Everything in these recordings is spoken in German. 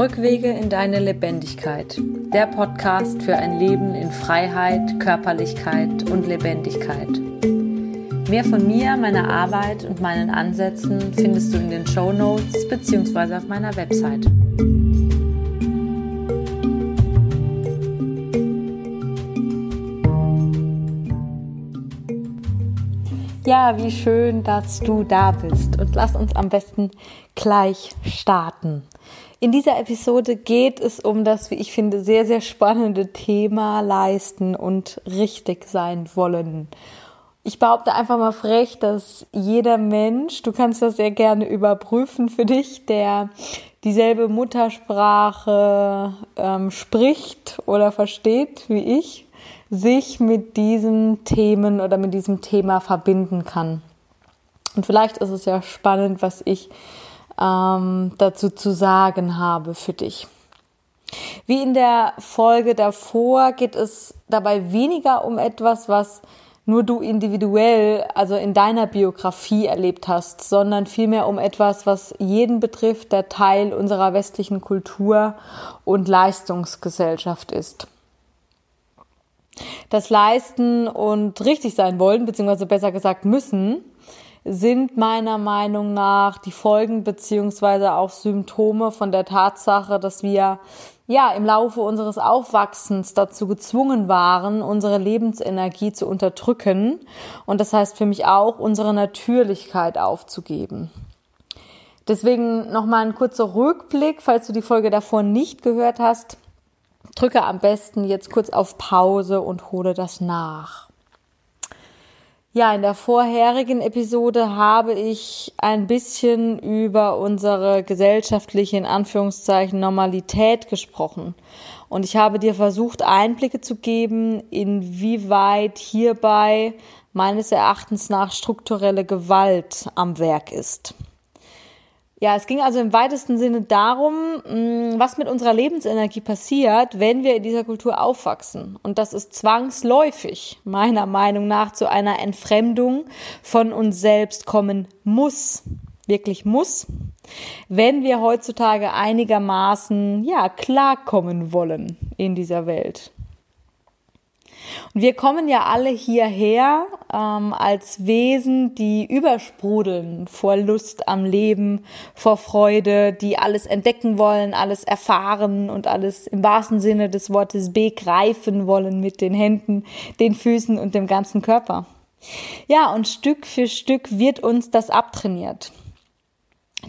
Rückwege in deine Lebendigkeit. Der Podcast für ein Leben in Freiheit, Körperlichkeit und Lebendigkeit. Mehr von mir, meiner Arbeit und meinen Ansätzen findest du in den Show Notes bzw. auf meiner Website. Ja, wie schön, dass du da bist. Und lass uns am besten gleich starten. In dieser Episode geht es um das, wie ich finde, sehr, sehr spannende Thema leisten und richtig sein wollen. Ich behaupte einfach mal frech, dass jeder Mensch, du kannst das sehr gerne überprüfen für dich, der dieselbe Muttersprache ähm, spricht oder versteht wie ich, sich mit diesen Themen oder mit diesem Thema verbinden kann. Und vielleicht ist es ja spannend, was ich ähm, dazu zu sagen habe für dich. Wie in der Folge davor geht es dabei weniger um etwas, was nur du individuell, also in deiner Biografie erlebt hast, sondern vielmehr um etwas, was jeden betrifft, der Teil unserer westlichen Kultur und Leistungsgesellschaft ist. Das Leisten und richtig sein wollen, beziehungsweise besser gesagt müssen, sind meiner Meinung nach die Folgen beziehungsweise auch Symptome von der Tatsache, dass wir ja im Laufe unseres Aufwachsens dazu gezwungen waren, unsere Lebensenergie zu unterdrücken und das heißt für mich auch unsere Natürlichkeit aufzugeben. Deswegen nochmal ein kurzer Rückblick, falls du die Folge davor nicht gehört hast. Drücke am besten jetzt kurz auf Pause und hole das nach. Ja, in der vorherigen Episode habe ich ein bisschen über unsere gesellschaftliche, in Anführungszeichen, Normalität gesprochen. Und ich habe dir versucht, Einblicke zu geben, inwieweit hierbei meines Erachtens nach strukturelle Gewalt am Werk ist. Ja, es ging also im weitesten Sinne darum, mm, was mit unserer Lebensenergie passiert, wenn wir in dieser Kultur aufwachsen. Und das ist zwangsläufig, meiner Meinung nach, zu einer Entfremdung von uns selbst kommen muss. Wirklich muss. Wenn wir heutzutage einigermaßen, ja, klarkommen wollen in dieser Welt. Und wir kommen ja alle hierher ähm, als Wesen, die übersprudeln vor Lust am Leben, vor Freude, die alles entdecken wollen, alles erfahren und alles im wahrsten Sinne des Wortes begreifen wollen mit den Händen, den Füßen und dem ganzen Körper. Ja, und Stück für Stück wird uns das abtrainiert.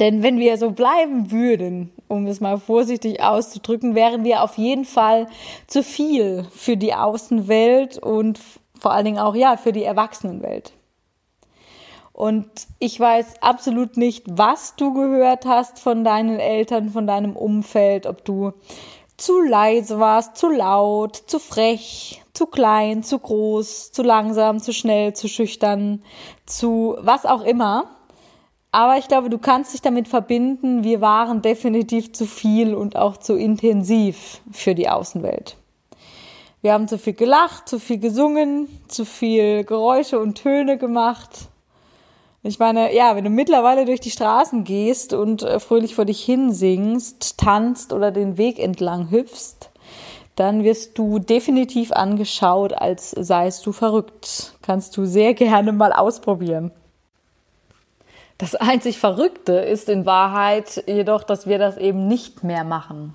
Denn wenn wir so bleiben würden, um es mal vorsichtig auszudrücken, wären wir auf jeden Fall zu viel für die Außenwelt und vor allen Dingen auch ja für die Erwachsenenwelt. Und ich weiß absolut nicht, was du gehört hast von deinen Eltern, von deinem Umfeld, ob du zu leise warst, zu laut, zu frech, zu klein, zu groß, zu langsam, zu schnell, zu schüchtern, zu was auch immer. Aber ich glaube, du kannst dich damit verbinden, wir waren definitiv zu viel und auch zu intensiv für die Außenwelt. Wir haben zu viel gelacht, zu viel gesungen, zu viel Geräusche und Töne gemacht. Ich meine, ja, wenn du mittlerweile durch die Straßen gehst und äh, fröhlich vor dich hinsingst, tanzt oder den Weg entlang hüpfst, dann wirst du definitiv angeschaut, als seist du verrückt. Kannst du sehr gerne mal ausprobieren. Das einzig Verrückte ist in Wahrheit jedoch, dass wir das eben nicht mehr machen.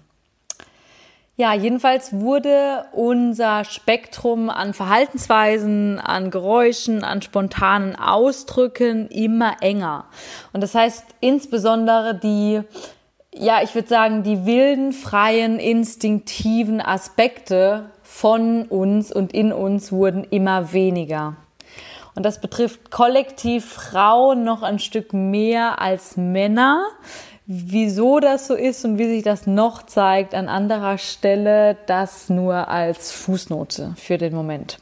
Ja, jedenfalls wurde unser Spektrum an Verhaltensweisen, an Geräuschen, an spontanen Ausdrücken immer enger. Und das heißt insbesondere die, ja, ich würde sagen, die wilden, freien, instinktiven Aspekte von uns und in uns wurden immer weniger. Und das betrifft kollektiv Frauen noch ein Stück mehr als Männer. Wieso das so ist und wie sich das noch zeigt an anderer Stelle, das nur als Fußnote für den Moment.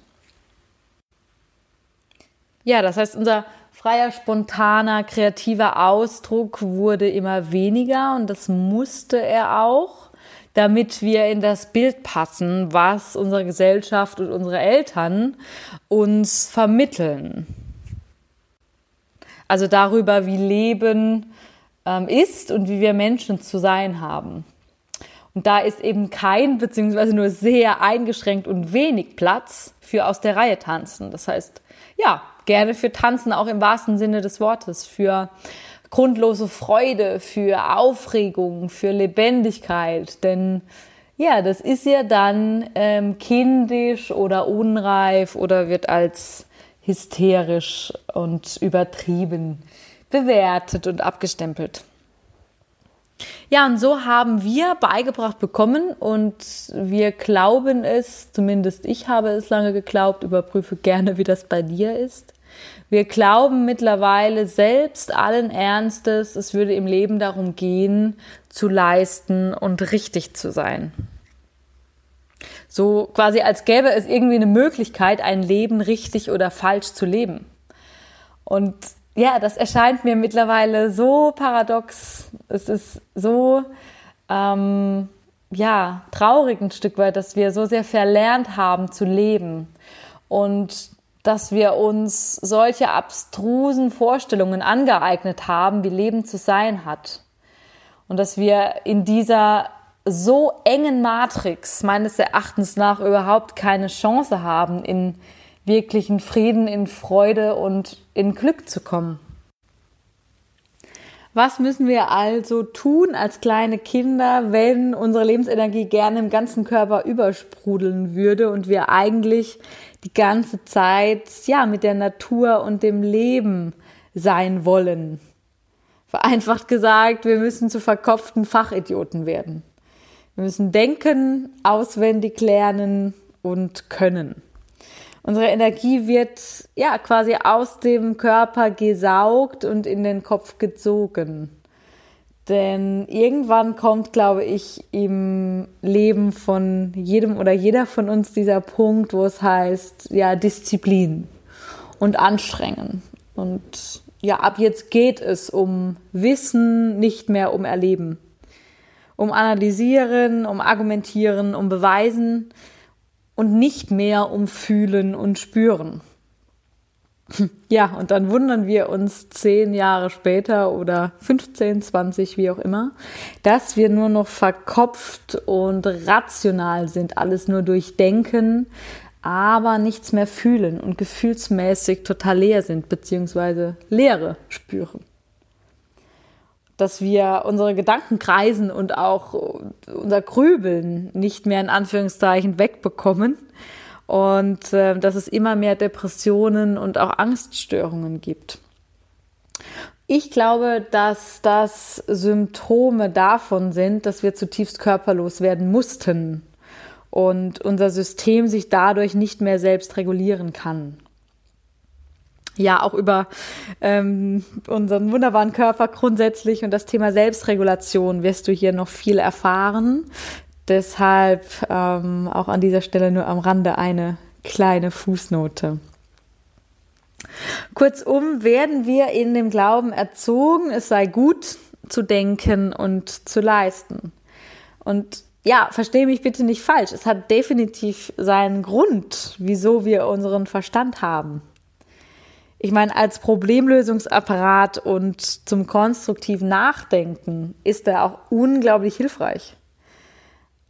Ja, das heißt, unser freier, spontaner, kreativer Ausdruck wurde immer weniger und das musste er auch damit wir in das Bild passen, was unsere Gesellschaft und unsere Eltern uns vermitteln. Also darüber, wie Leben ähm, ist und wie wir Menschen zu sein haben. Und da ist eben kein, beziehungsweise nur sehr eingeschränkt und wenig Platz für aus der Reihe tanzen. Das heißt, ja, gerne für Tanzen auch im wahrsten Sinne des Wortes, für grundlose Freude, für Aufregung, für Lebendigkeit. Denn ja, das ist ja dann ähm, kindisch oder unreif oder wird als hysterisch und übertrieben bewertet und abgestempelt. Ja, und so haben wir beigebracht bekommen und wir glauben es, zumindest ich habe es lange geglaubt, überprüfe gerne, wie das bei dir ist. Wir glauben mittlerweile selbst allen Ernstes, es würde im Leben darum gehen, zu leisten und richtig zu sein. So quasi als gäbe es irgendwie eine Möglichkeit, ein Leben richtig oder falsch zu leben. Und ja, das erscheint mir mittlerweile so paradox. Es ist so, ähm, ja, traurig ein Stück weit, dass wir so sehr verlernt haben zu leben und dass wir uns solche abstrusen Vorstellungen angeeignet haben, wie Leben zu sein hat. Und dass wir in dieser so engen Matrix meines Erachtens nach überhaupt keine Chance haben, in wirklichen Frieden, in Freude und in Glück zu kommen. Was müssen wir also tun als kleine Kinder, wenn unsere Lebensenergie gerne im ganzen Körper übersprudeln würde und wir eigentlich die ganze Zeit ja mit der Natur und dem Leben sein wollen? Vereinfacht gesagt, wir müssen zu verkopften Fachidioten werden. Wir müssen denken, auswendig lernen und können. Unsere Energie wird ja quasi aus dem Körper gesaugt und in den Kopf gezogen. Denn irgendwann kommt, glaube ich, im Leben von jedem oder jeder von uns dieser Punkt, wo es heißt, ja, Disziplin und Anstrengen. Und ja, ab jetzt geht es um Wissen, nicht mehr um Erleben. Um Analysieren, um Argumentieren, um Beweisen und nicht mehr um Fühlen und Spüren. Ja, und dann wundern wir uns zehn Jahre später oder 15, 20, wie auch immer, dass wir nur noch verkopft und rational sind, alles nur durchdenken, aber nichts mehr fühlen und gefühlsmäßig total leer sind, beziehungsweise Leere spüren dass wir unsere Gedanken kreisen und auch unser Grübeln nicht mehr in Anführungszeichen wegbekommen und äh, dass es immer mehr Depressionen und auch Angststörungen gibt. Ich glaube, dass das Symptome davon sind, dass wir zutiefst körperlos werden mussten und unser System sich dadurch nicht mehr selbst regulieren kann ja auch über ähm, unseren wunderbaren Körper grundsätzlich und das Thema Selbstregulation wirst du hier noch viel erfahren. Deshalb ähm, auch an dieser Stelle nur am Rande eine kleine Fußnote. Kurzum werden wir in dem Glauben erzogen, es sei gut zu denken und zu leisten. Und ja, verstehe mich bitte nicht falsch. Es hat definitiv seinen Grund, wieso wir unseren Verstand haben ich meine, als Problemlösungsapparat und zum konstruktiven Nachdenken ist er auch unglaublich hilfreich.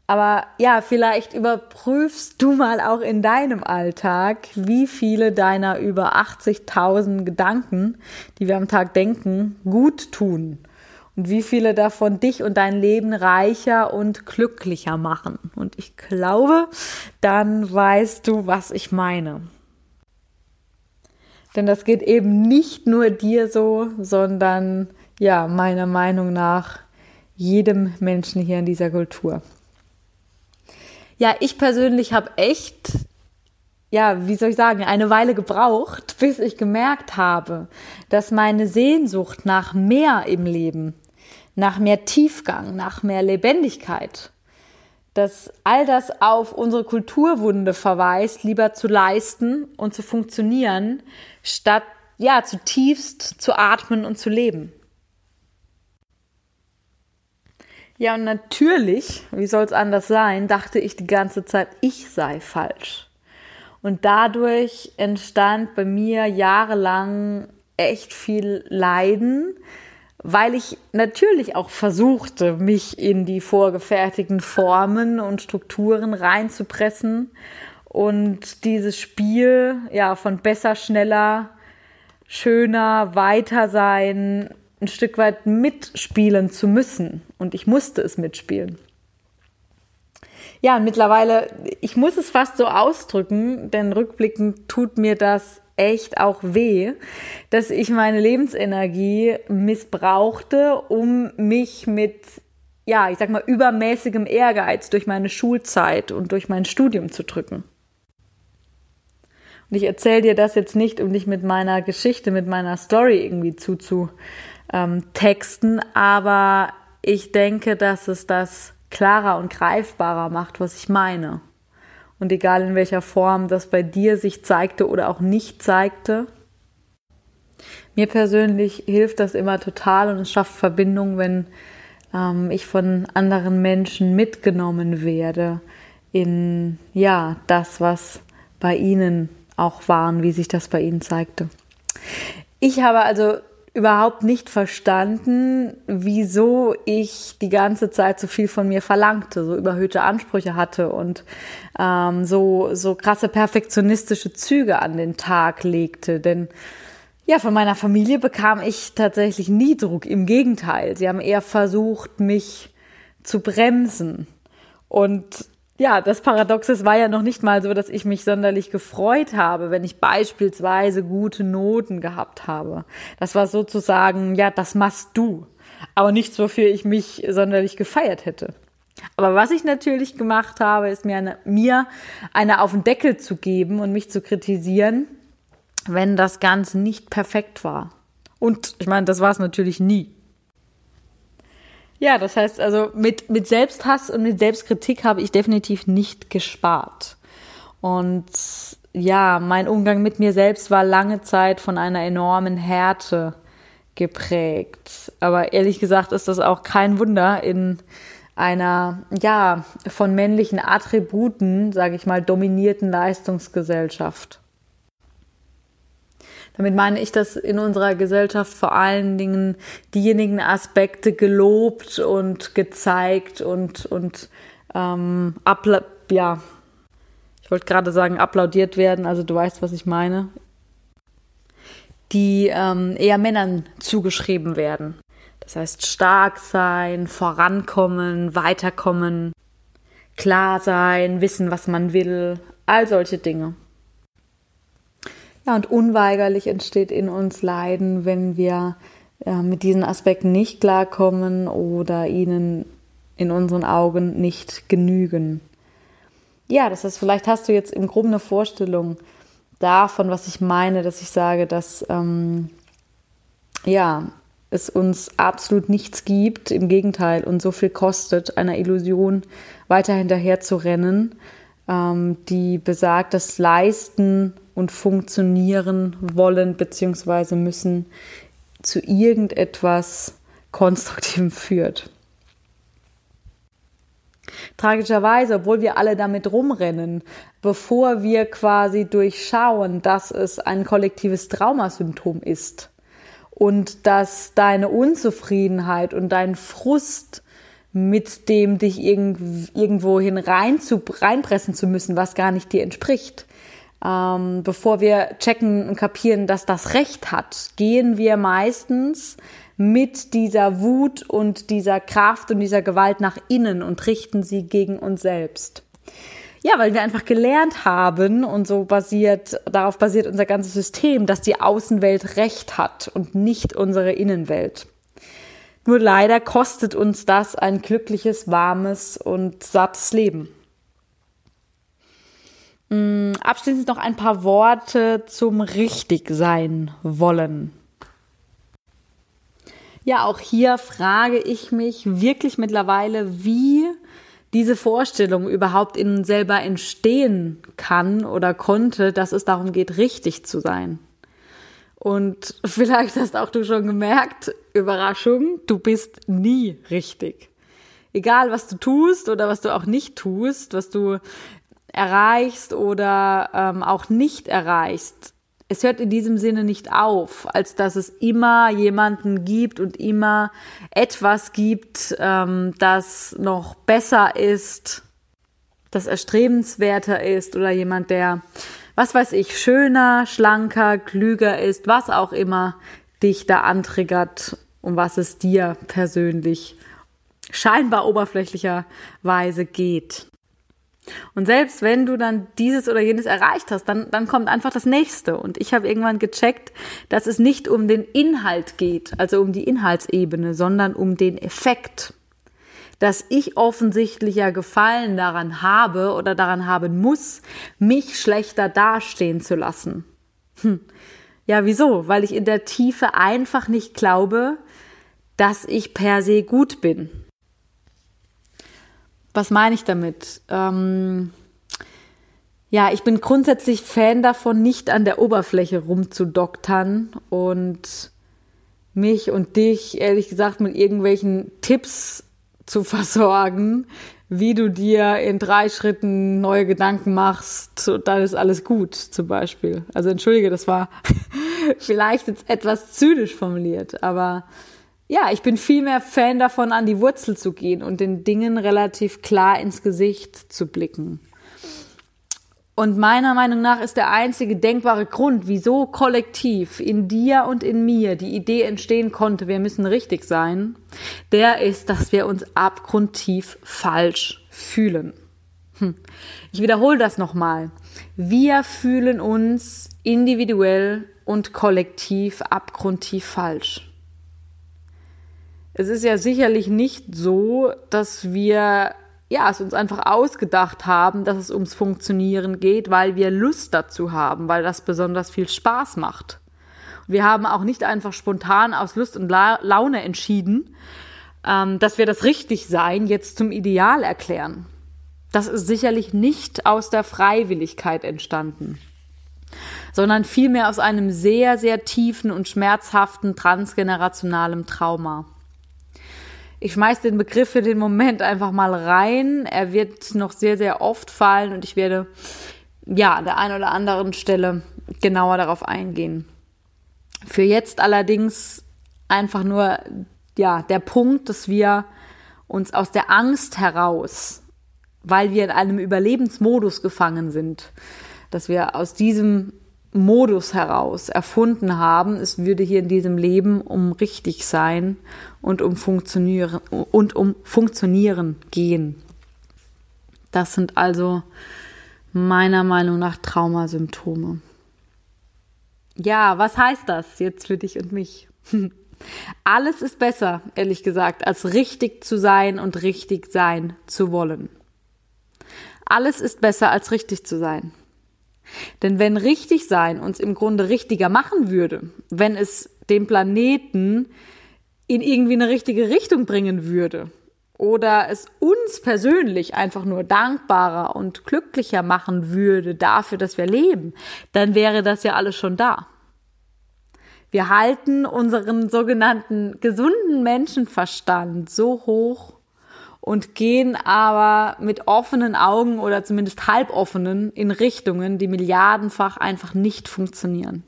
Aber ja, vielleicht überprüfst du mal auch in deinem Alltag, wie viele deiner über 80.000 Gedanken, die wir am Tag denken, gut tun. Und wie viele davon dich und dein Leben reicher und glücklicher machen. Und ich glaube, dann weißt du, was ich meine. Denn das geht eben nicht nur dir so, sondern ja, meiner Meinung nach jedem Menschen hier in dieser Kultur. Ja, ich persönlich habe echt, ja, wie soll ich sagen, eine Weile gebraucht, bis ich gemerkt habe, dass meine Sehnsucht nach mehr im Leben, nach mehr Tiefgang, nach mehr Lebendigkeit, dass all das auf unsere Kulturwunde verweist, lieber zu leisten und zu funktionieren, statt ja zutiefst zu atmen und zu leben. Ja, und natürlich, wie soll es anders sein, dachte ich die ganze Zeit, ich sei falsch. Und dadurch entstand bei mir jahrelang echt viel Leiden, weil ich natürlich auch versuchte, mich in die vorgefertigten Formen und Strukturen reinzupressen und dieses Spiel ja von besser, schneller, schöner, weiter sein ein Stück weit mitspielen zu müssen und ich musste es mitspielen. Ja, mittlerweile, ich muss es fast so ausdrücken, denn rückblickend tut mir das echt auch weh, dass ich meine Lebensenergie missbrauchte, um mich mit, ja, ich sag mal, übermäßigem Ehrgeiz durch meine Schulzeit und durch mein Studium zu drücken. Und ich erzähle dir das jetzt nicht, um dich mit meiner Geschichte, mit meiner Story irgendwie zuzu ähm, aber ich denke, dass es das klarer und greifbarer macht, was ich meine. Und egal in welcher Form das bei dir sich zeigte oder auch nicht zeigte, mir persönlich hilft das immer total und es schafft Verbindung, wenn ähm, ich von anderen Menschen mitgenommen werde in ja das, was bei ihnen auch war und wie sich das bei ihnen zeigte. Ich habe also überhaupt nicht verstanden, wieso ich die ganze Zeit so viel von mir verlangte, so überhöhte Ansprüche hatte und ähm, so, so krasse perfektionistische Züge an den Tag legte. Denn ja, von meiner Familie bekam ich tatsächlich nie Druck. Im Gegenteil, sie haben eher versucht, mich zu bremsen. Und ja, das Paradoxe war ja noch nicht mal so, dass ich mich sonderlich gefreut habe, wenn ich beispielsweise gute Noten gehabt habe. Das war sozusagen, ja, das machst du. Aber nichts, wofür ich mich sonderlich gefeiert hätte. Aber was ich natürlich gemacht habe, ist mir eine, mir eine auf den Deckel zu geben und mich zu kritisieren, wenn das Ganze nicht perfekt war. Und ich meine, das war es natürlich nie. Ja, das heißt also, mit, mit Selbsthass und mit Selbstkritik habe ich definitiv nicht gespart. Und ja, mein Umgang mit mir selbst war lange Zeit von einer enormen Härte geprägt. Aber ehrlich gesagt ist das auch kein Wunder in einer, ja, von männlichen Attributen, sage ich mal, dominierten Leistungsgesellschaft. Damit meine ich, dass in unserer Gesellschaft vor allen Dingen diejenigen Aspekte gelobt und gezeigt und, und ähm, ja, ich wollte gerade sagen, applaudiert werden, also du weißt, was ich meine, die ähm, eher Männern zugeschrieben werden. Das heißt, stark sein, vorankommen, weiterkommen, klar sein, wissen, was man will, all solche Dinge. Ja, und unweigerlich entsteht in uns Leiden, wenn wir ja, mit diesen Aspekten nicht klarkommen oder ihnen in unseren Augen nicht genügen. Ja, das heißt, vielleicht hast du jetzt im Groben eine Vorstellung davon, was ich meine, dass ich sage, dass ähm, ja, es uns absolut nichts gibt, im Gegenteil, und so viel kostet, einer Illusion weiter hinterher zu rennen, ähm, die besagt, dass Leisten und funktionieren wollen bzw. müssen zu irgendetwas Konstruktivem führt. Tragischerweise, obwohl wir alle damit rumrennen, bevor wir quasi durchschauen, dass es ein kollektives Traumasymptom ist und dass deine Unzufriedenheit und dein Frust mit dem dich irgendwohin rein zu, reinpressen zu müssen, was gar nicht dir entspricht, ähm, bevor wir checken und kapieren, dass das Recht hat, gehen wir meistens mit dieser Wut und dieser Kraft und dieser Gewalt nach innen und richten sie gegen uns selbst. Ja, weil wir einfach gelernt haben und so basiert, darauf basiert unser ganzes System, dass die Außenwelt Recht hat und nicht unsere Innenwelt. Nur leider kostet uns das ein glückliches, warmes und sattes Leben. Mm, abschließend noch ein paar Worte zum Richtigsein wollen. Ja, auch hier frage ich mich wirklich mittlerweile, wie diese Vorstellung überhaupt in selber entstehen kann oder konnte, dass es darum geht, richtig zu sein. Und vielleicht hast auch du schon gemerkt, Überraschung, du bist nie richtig. Egal, was du tust oder was du auch nicht tust, was du erreichst oder ähm, auch nicht erreichst, es hört in diesem Sinne nicht auf, als dass es immer jemanden gibt und immer etwas gibt, ähm, das noch besser ist, das erstrebenswerter ist oder jemand, der, was weiß ich, schöner, schlanker, klüger ist, was auch immer dich da antriggert, um was es dir persönlich scheinbar oberflächlicherweise geht. Und selbst wenn du dann dieses oder jenes erreicht hast, dann, dann kommt einfach das nächste. Und ich habe irgendwann gecheckt, dass es nicht um den Inhalt geht, also um die Inhaltsebene, sondern um den Effekt. Dass ich offensichtlich ja Gefallen daran habe oder daran haben muss, mich schlechter dastehen zu lassen. Hm. Ja, wieso? Weil ich in der Tiefe einfach nicht glaube, dass ich per se gut bin. Was meine ich damit? Ähm, ja, ich bin grundsätzlich Fan davon, nicht an der Oberfläche rumzudoktern und mich und dich, ehrlich gesagt, mit irgendwelchen Tipps zu versorgen, wie du dir in drei Schritten neue Gedanken machst, dann ist alles gut, zum Beispiel. Also entschuldige, das war vielleicht jetzt etwas zynisch formuliert, aber ja, ich bin viel mehr Fan davon, an die Wurzel zu gehen und den Dingen relativ klar ins Gesicht zu blicken. Und meiner Meinung nach ist der einzige denkbare Grund, wieso kollektiv in dir und in mir die Idee entstehen konnte, wir müssen richtig sein, der ist, dass wir uns abgrundtief falsch fühlen. Hm. Ich wiederhole das nochmal. Wir fühlen uns individuell und kollektiv abgrundtief falsch es ist ja sicherlich nicht so, dass wir ja, es uns einfach ausgedacht haben, dass es ums Funktionieren geht, weil wir Lust dazu haben, weil das besonders viel Spaß macht. Wir haben auch nicht einfach spontan aus Lust und La Laune entschieden, ähm, dass wir das Richtigsein jetzt zum Ideal erklären. Das ist sicherlich nicht aus der Freiwilligkeit entstanden, sondern vielmehr aus einem sehr, sehr tiefen und schmerzhaften transgenerationalen Trauma. Ich schmeiß den Begriff für den Moment einfach mal rein. Er wird noch sehr, sehr oft fallen und ich werde ja an der einen oder anderen Stelle genauer darauf eingehen. Für jetzt allerdings einfach nur ja der Punkt, dass wir uns aus der Angst heraus, weil wir in einem Überlebensmodus gefangen sind, dass wir aus diesem Modus heraus erfunden haben, es würde hier in diesem Leben um richtig sein und um funktionieren und um funktionieren gehen. Das sind also meiner Meinung nach Traumasymptome. Ja, was heißt das jetzt für dich und mich? Alles ist besser, ehrlich gesagt, als richtig zu sein und richtig sein zu wollen. Alles ist besser als richtig zu sein. Denn wenn richtig sein uns im Grunde richtiger machen würde, wenn es den Planeten in irgendwie eine richtige Richtung bringen würde oder es uns persönlich einfach nur dankbarer und glücklicher machen würde dafür, dass wir leben, dann wäre das ja alles schon da. Wir halten unseren sogenannten gesunden Menschenverstand so hoch, und gehen aber mit offenen Augen oder zumindest halboffenen in Richtungen, die milliardenfach einfach nicht funktionieren.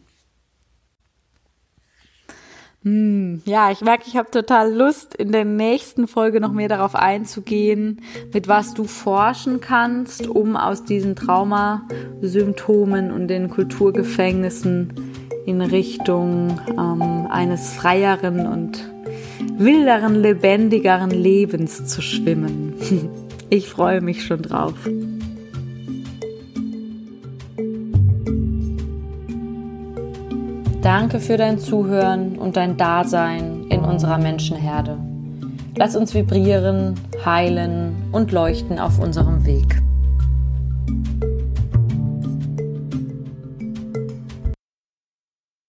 Hm, ja, ich merke, ich habe total Lust, in der nächsten Folge noch mehr darauf einzugehen, mit was du forschen kannst, um aus diesen Traumasymptomen und den Kulturgefängnissen in Richtung ähm, eines freieren und wilderen, lebendigeren Lebens zu schwimmen. Ich freue mich schon drauf. Danke für dein Zuhören und dein Dasein in unserer Menschenherde. Lass uns vibrieren, heilen und leuchten auf unserem Weg.